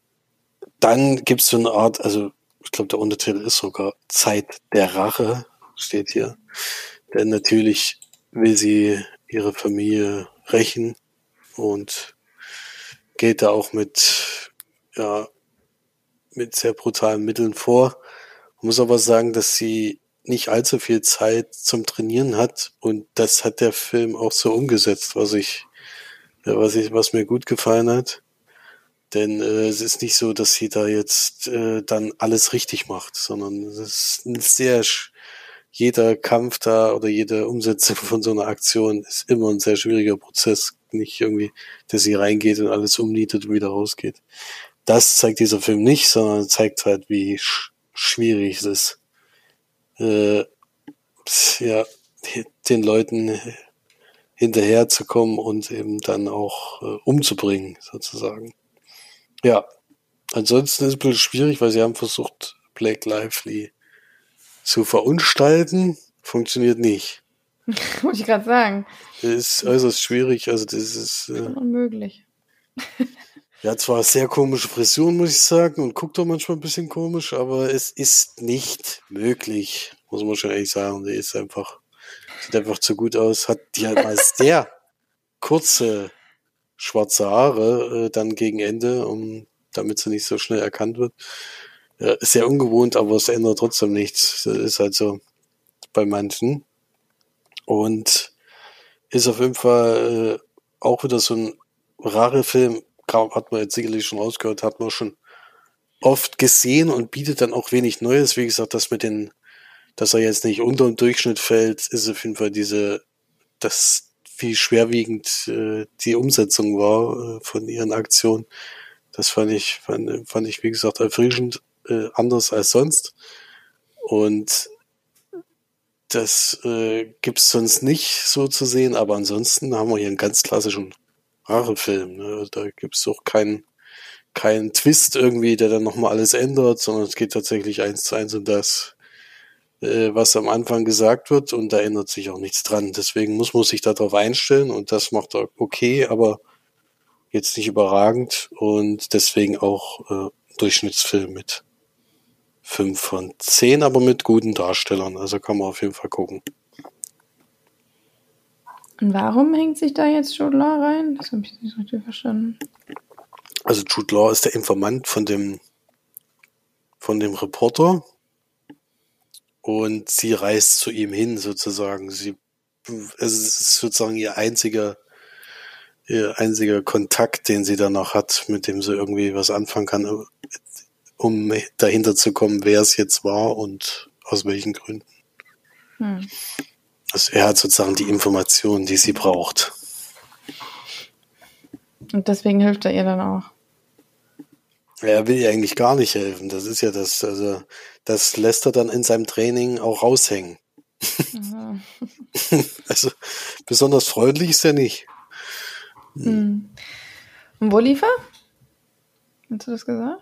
dann gibt es so eine Art, also ich glaube, der Untertitel ist sogar Zeit der Rache, steht hier. Denn natürlich will sie ihre Familie rächen und geht da auch mit, ja, mit sehr brutalen Mitteln vor. muss aber sagen, dass sie nicht allzu viel Zeit zum Trainieren hat und das hat der Film auch so umgesetzt, was ich, was ich, was mir gut gefallen hat. Denn äh, es ist nicht so, dass sie da jetzt äh, dann alles richtig macht, sondern es ist ein sehr jeder Kampf da oder jede Umsetzung von so einer Aktion ist immer ein sehr schwieriger Prozess. Nicht irgendwie, dass sie reingeht und alles umnietet und wieder rausgeht. Das zeigt dieser Film nicht, sondern zeigt halt, wie sch schwierig es ist, äh, ja, den Leuten hinterherzukommen und eben dann auch äh, umzubringen, sozusagen. Ja, ansonsten ist es ein bisschen schwierig, weil sie haben versucht, Blake Lively zu verunstalten. Funktioniert nicht. <laughs> Muss ich gerade sagen. Ist äußerst schwierig, also das ist. Äh, unmöglich. <laughs> Ja, zwar sehr komische Frisuren, muss ich sagen, und guckt doch manchmal ein bisschen komisch, aber es ist nicht möglich, muss man schon ehrlich sagen. Die ist einfach, sieht einfach zu gut aus, hat die halt mal <laughs> sehr kurze schwarze Haare äh, dann gegen Ende, um damit sie nicht so schnell erkannt wird. Ja, ist sehr ungewohnt, aber es ändert trotzdem nichts. Das ist halt so bei manchen. Und ist auf jeden Fall äh, auch wieder so ein rare Film, hat man jetzt sicherlich schon rausgehört, hat man schon oft gesehen und bietet dann auch wenig Neues. Wie gesagt, das mit den, dass er jetzt nicht unter dem Durchschnitt fällt, ist auf jeden Fall diese, das wie schwerwiegend äh, die Umsetzung war äh, von ihren Aktionen. Das fand ich, fand, fand ich, wie gesagt, erfrischend, äh, anders als sonst. Und das äh, gibt's sonst nicht so zu sehen, aber ansonsten haben wir hier einen ganz klassischen Rare-Film. Ne? Da gibt's auch keinen keinen Twist irgendwie, der dann nochmal alles ändert, sondern es geht tatsächlich eins zu eins um das, äh, was am Anfang gesagt wird und da ändert sich auch nichts dran. Deswegen muss man sich darauf einstellen und das macht er okay, aber jetzt nicht überragend und deswegen auch äh, Durchschnittsfilm mit fünf von zehn, aber mit guten Darstellern. Also kann man auf jeden Fall gucken. Und warum hängt sich da jetzt Jude Law rein? Das habe ich nicht richtig verstanden. Also Jude Law ist der Informant von dem von dem Reporter und sie reist zu ihm hin sozusagen. Sie, es ist sozusagen ihr einziger, ihr einziger Kontakt, den sie dann noch hat, mit dem sie irgendwie was anfangen kann, um dahinter zu kommen, wer es jetzt war und aus welchen Gründen. Hm. Also er hat sozusagen die Informationen, die sie braucht. Und deswegen hilft er ihr dann auch. Er will ihr eigentlich gar nicht helfen. Das ist ja das, also das lässt er dann in seinem Training auch raushängen. <laughs> also besonders freundlich ist er nicht. Hm. Und wo lief er? Hast du das gesagt?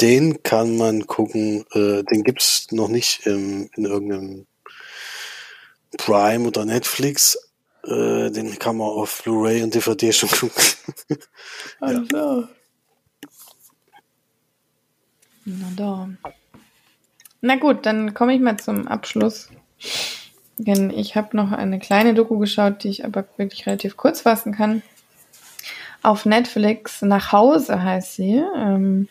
Den kann man gucken, äh, den gibt's noch nicht im, in irgendeinem Prime oder Netflix. Äh, den kann man auf Blu-ray und DVD schon <laughs> gucken. Ja. Na da. Na gut, dann komme ich mal zum Abschluss. Denn ich habe noch eine kleine Doku geschaut, die ich aber wirklich relativ kurz fassen kann. Auf Netflix Nach Hause heißt sie. Ähm,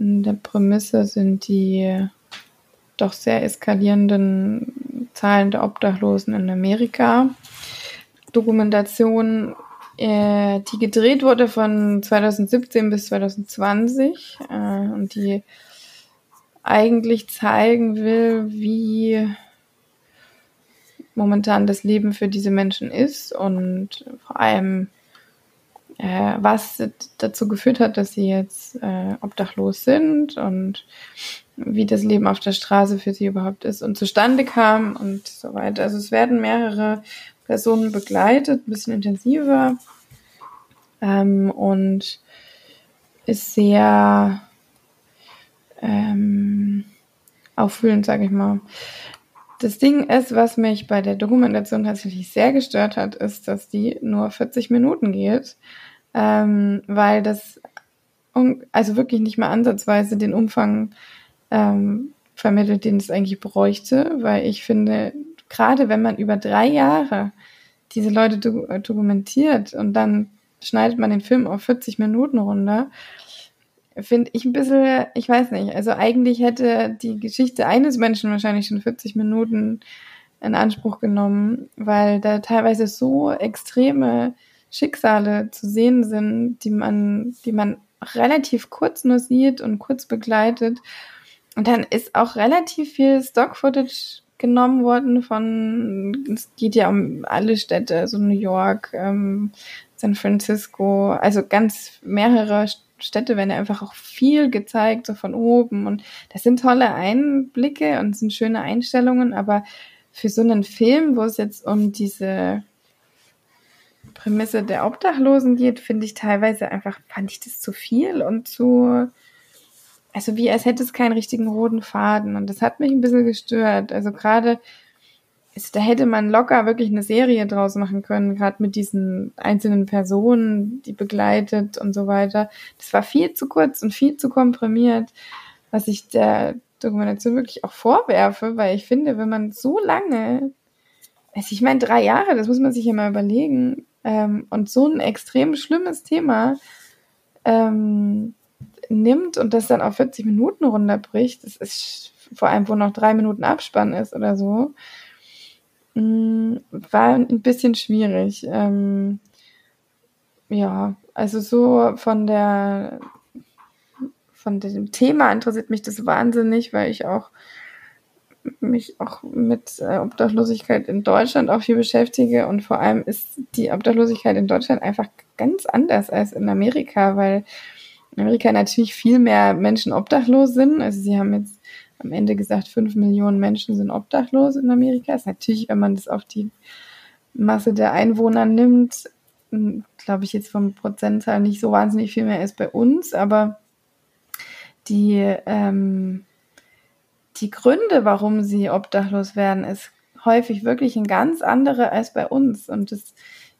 in der Prämisse sind die doch sehr eskalierenden Zahlen der Obdachlosen in Amerika. Dokumentation, äh, die gedreht wurde von 2017 bis 2020 äh, und die eigentlich zeigen will, wie momentan das Leben für diese Menschen ist und vor allem äh, was dazu geführt hat, dass sie jetzt äh, obdachlos sind und wie das Leben auf der Straße für sie überhaupt ist und zustande kam und so weiter. Also es werden mehrere Personen begleitet, ein bisschen intensiver ähm, und ist sehr ähm, auffühlend, sage ich mal. Das Ding ist, was mich bei der Dokumentation tatsächlich sehr gestört hat, ist, dass die nur 40 Minuten geht, ähm, weil das also wirklich nicht mal ansatzweise den Umfang ähm, vermittelt, den es eigentlich bräuchte, weil ich finde, gerade wenn man über drei Jahre diese Leute do dokumentiert und dann schneidet man den Film auf 40 Minuten runter, finde ich ein bisschen, ich weiß nicht, also eigentlich hätte die Geschichte eines Menschen wahrscheinlich schon 40 Minuten in Anspruch genommen, weil da teilweise so extreme Schicksale zu sehen sind, die man, die man relativ kurz nur sieht und kurz begleitet. Und dann ist auch relativ viel Stock-Footage genommen worden von, es geht ja um alle Städte, also New York, ähm, San Francisco, also ganz mehrere Städte werden ja einfach auch viel gezeigt, so von oben. Und das sind tolle Einblicke und sind schöne Einstellungen, aber für so einen Film, wo es jetzt um diese Prämisse der Obdachlosen geht, finde ich teilweise einfach, fand ich das zu viel und zu, also wie als hätte es keinen richtigen roten Faden. Und das hat mich ein bisschen gestört. Also gerade also da hätte man locker wirklich eine Serie draus machen können, gerade mit diesen einzelnen Personen, die begleitet und so weiter. Das war viel zu kurz und viel zu komprimiert, was ich der Dokumentation wirklich auch vorwerfe, weil ich finde, wenn man so lange, also ich meine drei Jahre, das muss man sich ja mal überlegen, ähm, und so ein extrem schlimmes Thema ähm, nimmt und das dann auf 40 Minuten runterbricht, das ist vor allem, wo noch drei Minuten Abspann ist oder so, Mm, war ein bisschen schwierig. Ähm, ja, also so von der von dem Thema interessiert mich das wahnsinnig, weil ich auch mich auch mit äh, Obdachlosigkeit in Deutschland auch viel beschäftige und vor allem ist die Obdachlosigkeit in Deutschland einfach ganz anders als in Amerika, weil in Amerika natürlich viel mehr Menschen obdachlos sind. Also sie haben jetzt am Ende gesagt, fünf Millionen Menschen sind obdachlos in Amerika. ist natürlich, wenn man das auf die Masse der Einwohner nimmt, hm, glaube ich jetzt vom Prozentzahl nicht so wahnsinnig viel mehr ist bei uns, aber die, ähm, die Gründe, warum sie obdachlos werden, ist häufig wirklich ein ganz andere als bei uns. Und das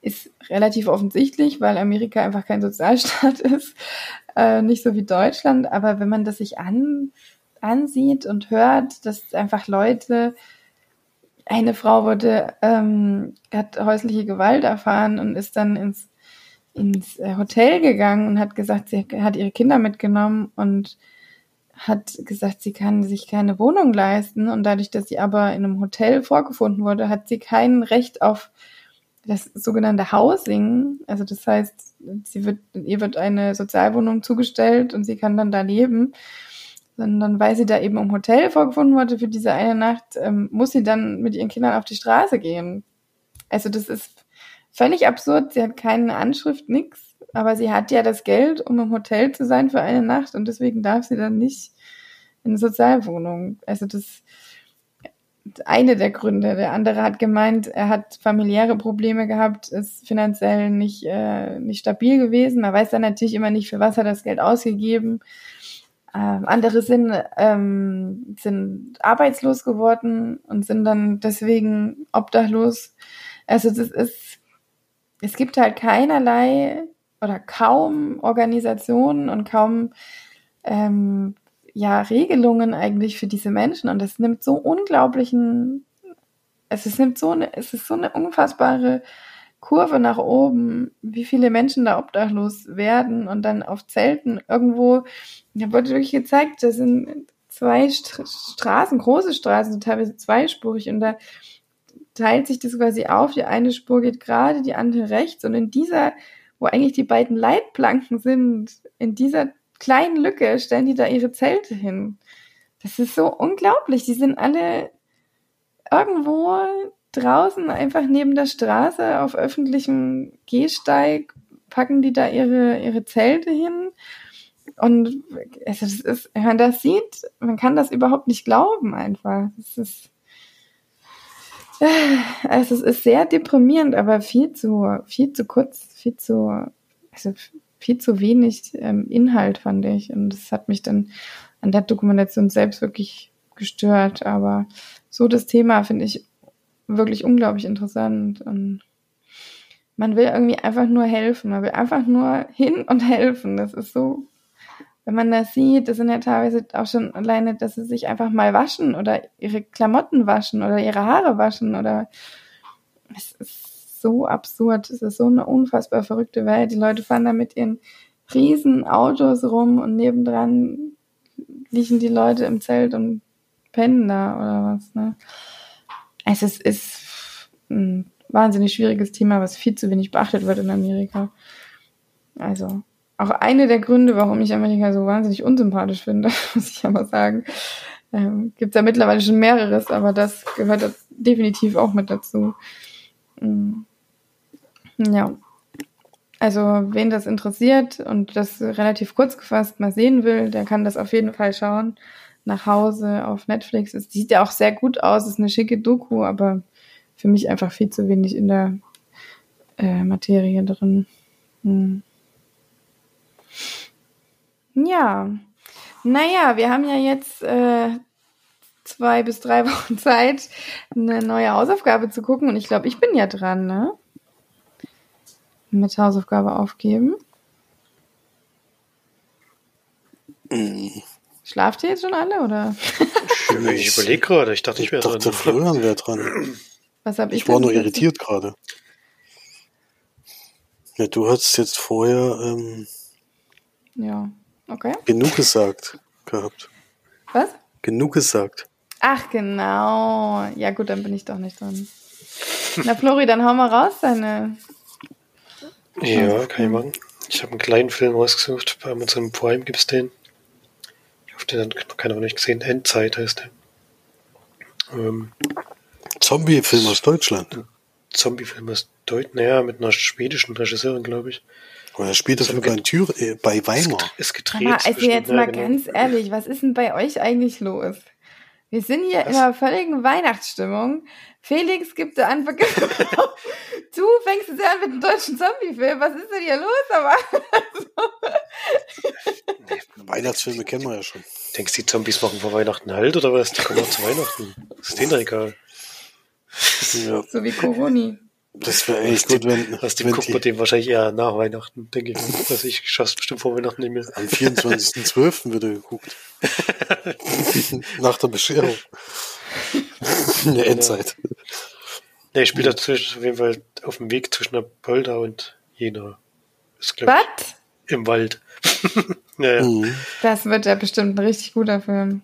ist relativ offensichtlich, weil Amerika einfach kein Sozialstaat <laughs> ist, äh, nicht so wie Deutschland. Aber wenn man das sich an, ansieht und hört, dass einfach Leute, eine Frau wurde, ähm, hat häusliche Gewalt erfahren und ist dann ins, ins äh, Hotel gegangen und hat gesagt, sie hat ihre Kinder mitgenommen und hat gesagt, sie kann sich keine Wohnung leisten und dadurch, dass sie aber in einem Hotel vorgefunden wurde, hat sie kein Recht auf das sogenannte Housing. Also das heißt, sie wird, ihr wird eine Sozialwohnung zugestellt und sie kann dann da leben sondern weil sie da eben im Hotel vorgefunden wurde für diese eine Nacht, ähm, muss sie dann mit ihren Kindern auf die Straße gehen. Also das ist völlig absurd. Sie hat keine Anschrift, nix, aber sie hat ja das Geld, um im Hotel zu sein für eine Nacht und deswegen darf sie dann nicht in eine Sozialwohnung. Also das eine der Gründe. Der andere hat gemeint, er hat familiäre Probleme gehabt, ist finanziell nicht, äh, nicht stabil gewesen. Man weiß dann natürlich immer nicht, für was er das Geld ausgegeben. Ähm, andere sind, ähm, sind arbeitslos geworden und sind dann deswegen obdachlos. Also das ist, es gibt halt keinerlei oder kaum Organisationen und kaum ähm, ja, Regelungen eigentlich für diese Menschen und das nimmt so unglaublichen, es ist, nimmt so eine, es ist so eine unfassbare Kurve nach oben, wie viele Menschen da obdachlos werden und dann auf Zelten irgendwo, da wurde wirklich gezeigt, das sind zwei St Straßen, große Straßen, teilweise zweispurig und da teilt sich das quasi auf. Die eine Spur geht gerade, die andere rechts und in dieser, wo eigentlich die beiden Leitplanken sind, in dieser kleinen Lücke stellen die da ihre Zelte hin. Das ist so unglaublich. Die sind alle irgendwo draußen einfach neben der Straße auf öffentlichem Gehsteig packen die da ihre, ihre Zelte hin. Und das ist, wenn man das sieht, man kann das überhaupt nicht glauben einfach. Es ist, also es ist sehr deprimierend, aber viel zu, viel zu kurz, viel zu, also viel zu wenig ähm, Inhalt fand ich. Und das hat mich dann an der Dokumentation selbst wirklich gestört. Aber so das Thema finde ich wirklich unglaublich interessant und man will irgendwie einfach nur helfen. Man will einfach nur hin und helfen. Das ist so, wenn man das sieht, das sind ja teilweise auch schon alleine, dass sie sich einfach mal waschen oder ihre Klamotten waschen oder ihre Haare waschen oder es ist so absurd. Es ist so eine unfassbar verrückte Welt. Die Leute fahren da mit ihren riesen Autos rum und nebendran liegen die Leute im Zelt und pennen da oder was, ne? Es ist ein wahnsinnig schwieriges Thema, was viel zu wenig beachtet wird in Amerika. Also auch eine der Gründe, warum ich Amerika so wahnsinnig unsympathisch finde, <laughs> muss ich aber sagen. Ähm, Gibt ja mittlerweile schon mehreres, aber das gehört definitiv auch mit dazu. Mhm. Ja. Also, wen das interessiert und das relativ kurz gefasst mal sehen will, der kann das auf jeden Fall schauen nach Hause auf Netflix. Es sieht ja auch sehr gut aus, ist eine schicke Doku, aber für mich einfach viel zu wenig in der äh, Materie drin. Hm. Ja, naja, wir haben ja jetzt äh, zwei bis drei <laughs> Wochen Zeit, eine neue Hausaufgabe zu gucken und ich glaube, ich bin ja dran, ne? Mit Hausaufgabe aufgeben. Mhm. Schlaft ihr jetzt schon alle, oder? Ich überlege gerade, ich dachte, ich wäre dachte, dran. Florian wäre dran. Was hab ich Ich war nur irritiert gerade. Ja, du hast jetzt vorher ähm, Ja, okay. genug gesagt gehabt. Was? Genug gesagt. Ach, genau. Ja, gut, dann bin ich doch nicht dran. Na, Flori, dann hau mal raus deine. Ja, kann ich machen. Ich habe einen kleinen Film rausgesucht. Bei Amazon Prime gibt's den. Ich hoffe, den hat keiner noch nicht gesehen. Endzeit heißt der. Ähm, Zombie-Film aus Deutschland. Zombie-Film aus Deutschland. Naja, mit einer schwedischen Regisseurin, glaube ich. Aber er spielt das in Tür äh, bei Weimar. ist gedreht. Mal, also jetzt ja, mal genau. ganz ehrlich, was ist denn bei euch eigentlich los? Wir sind hier in Was? einer völligen Weihnachtsstimmung. Felix gibt die Antwort. <laughs> du fängst jetzt an mit einem deutschen Zombie-Film. Was ist denn hier los? Aber Weihnachtsfilme kennen wir ja schon. Denkst du, die Zombies machen vor Weihnachten halt oder was? Die kommen auch zu Weihnachten. Ist denen egal. Ja, so wie Coroni. Das wäre echt gut, wenn, Was dem wenn guckt man dem wahrscheinlich eher nach Weihnachten, denke ich. Was ich schaff's bestimmt vor Weihnachten nicht mehr. am 24.12. wird er geguckt. <laughs> Nach der Bescherung. In der Endzeit. Ne, ich spiele dazwischen auf jeden Fall auf dem Weg zwischen der Polda und Jena. Ist, Was? im Wald. <laughs> naja, Mhm. Das wird ja bestimmt ein richtig guter Film.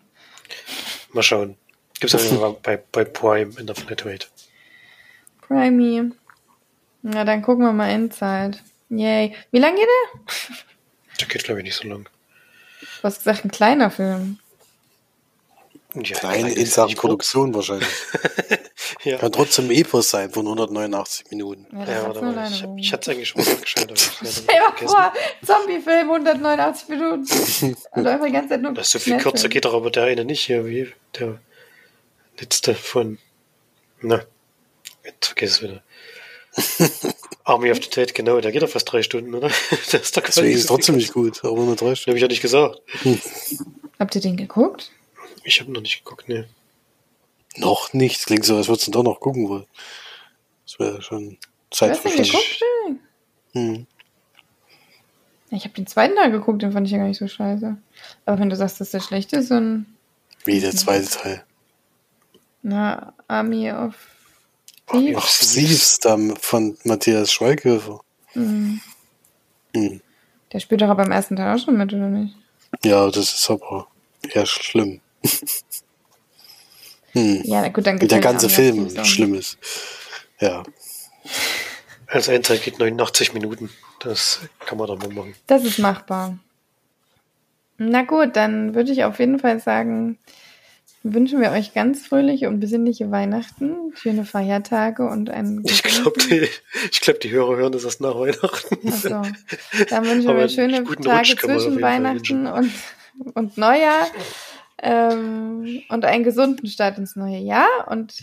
mal schauen. Gibt's auf jeden Fall bei, bei Prime in der Flatrate. Primey. Na, dann gucken wir mal Endzeit. Yay. Wie lange geht der? Der geht, glaube ich, nicht so lang. Du hast gesagt, ein kleiner Film. Ja, Klein in ist Sachen Produktion wahrscheinlich. <laughs> Ja, Kann trotzdem Epos sein von 189 Minuten. Ja, ja warte mal. Ich, rum. ich hatte es eigentlich schon mal <laughs> leider Stell dir vor, Zombie-Film, 189 Minuten. Und <laughs> einfach die ganze Zeit nur Das ist so viel kürzer geht doch aber der eine nicht hier, wie der letzte von. Na, jetzt vergiss es wieder. Army of the Dead, genau, der geht doch fast drei Stunden, oder? <laughs> Das ist doch Deswegen ist es trotzdem nicht gut, aber nur drei Das Stunden. habe ich ja nicht gesagt. Habt ihr den geguckt? Ich habe noch nicht geguckt, ne. Noch nicht. Klingt so, als würdest du doch noch gucken wollen. Das wäre schon? Phil? Hm. Ich habe den zweiten Teil geguckt, den fand ich ja gar nicht so scheiße. Aber wenn du sagst, dass der schlecht ist, dann. Wie der zweite Teil. Na, Army of Thieves. Ach, Thieves da von Matthias Schweighöfer. Mhm. Hm. Der spielt doch aber im ersten Teil auch schon mit, oder nicht? Ja, das ist aber eher schlimm. <laughs> hm. Ja, na gut, dann Wie der ganze of Film schlimm ist. Ja. <laughs> Also ein Teil geht 89 Minuten. Das kann man doch mal machen. Das ist machbar. Na gut, dann würde ich auf jeden Fall sagen, wünschen wir euch ganz fröhliche und besinnliche Weihnachten, schöne Feiertage und einen Ich glaube, die, ich glaub, die Hörer hören das erst nach Weihnachten. Achso. <laughs> Dann wünschen wir Aber schöne einen guten Tage zwischen Weihnachten und, und Neujahr ähm, und einen gesunden Start ins neue Jahr. Und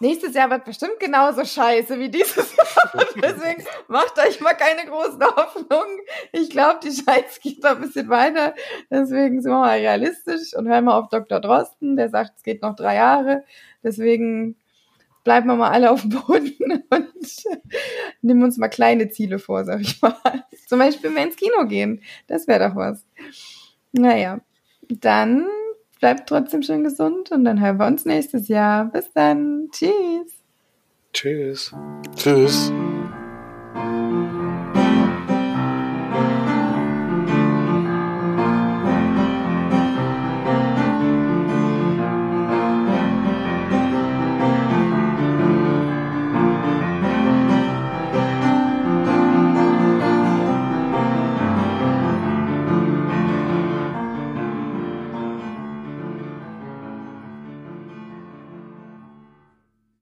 nächstes Jahr wird bestimmt genauso scheiße wie dieses Jahr. <laughs> Deswegen macht euch mal keine großen Hoffnungen. Ich glaube, die Scheiße geht noch ein bisschen weiter. Deswegen sind wir mal realistisch und hören mal auf Dr. Drosten. Der sagt, es geht noch drei Jahre. Deswegen bleiben wir mal alle auf dem Boden <laughs> und nehmen uns mal kleine Ziele vor, sag ich mal. Zum Beispiel mal ins Kino gehen. Das wäre doch was. Naja, dann bleibt trotzdem schön gesund und dann hören wir uns nächstes Jahr. Bis dann. Tschüss. Tschüss. Tschüss.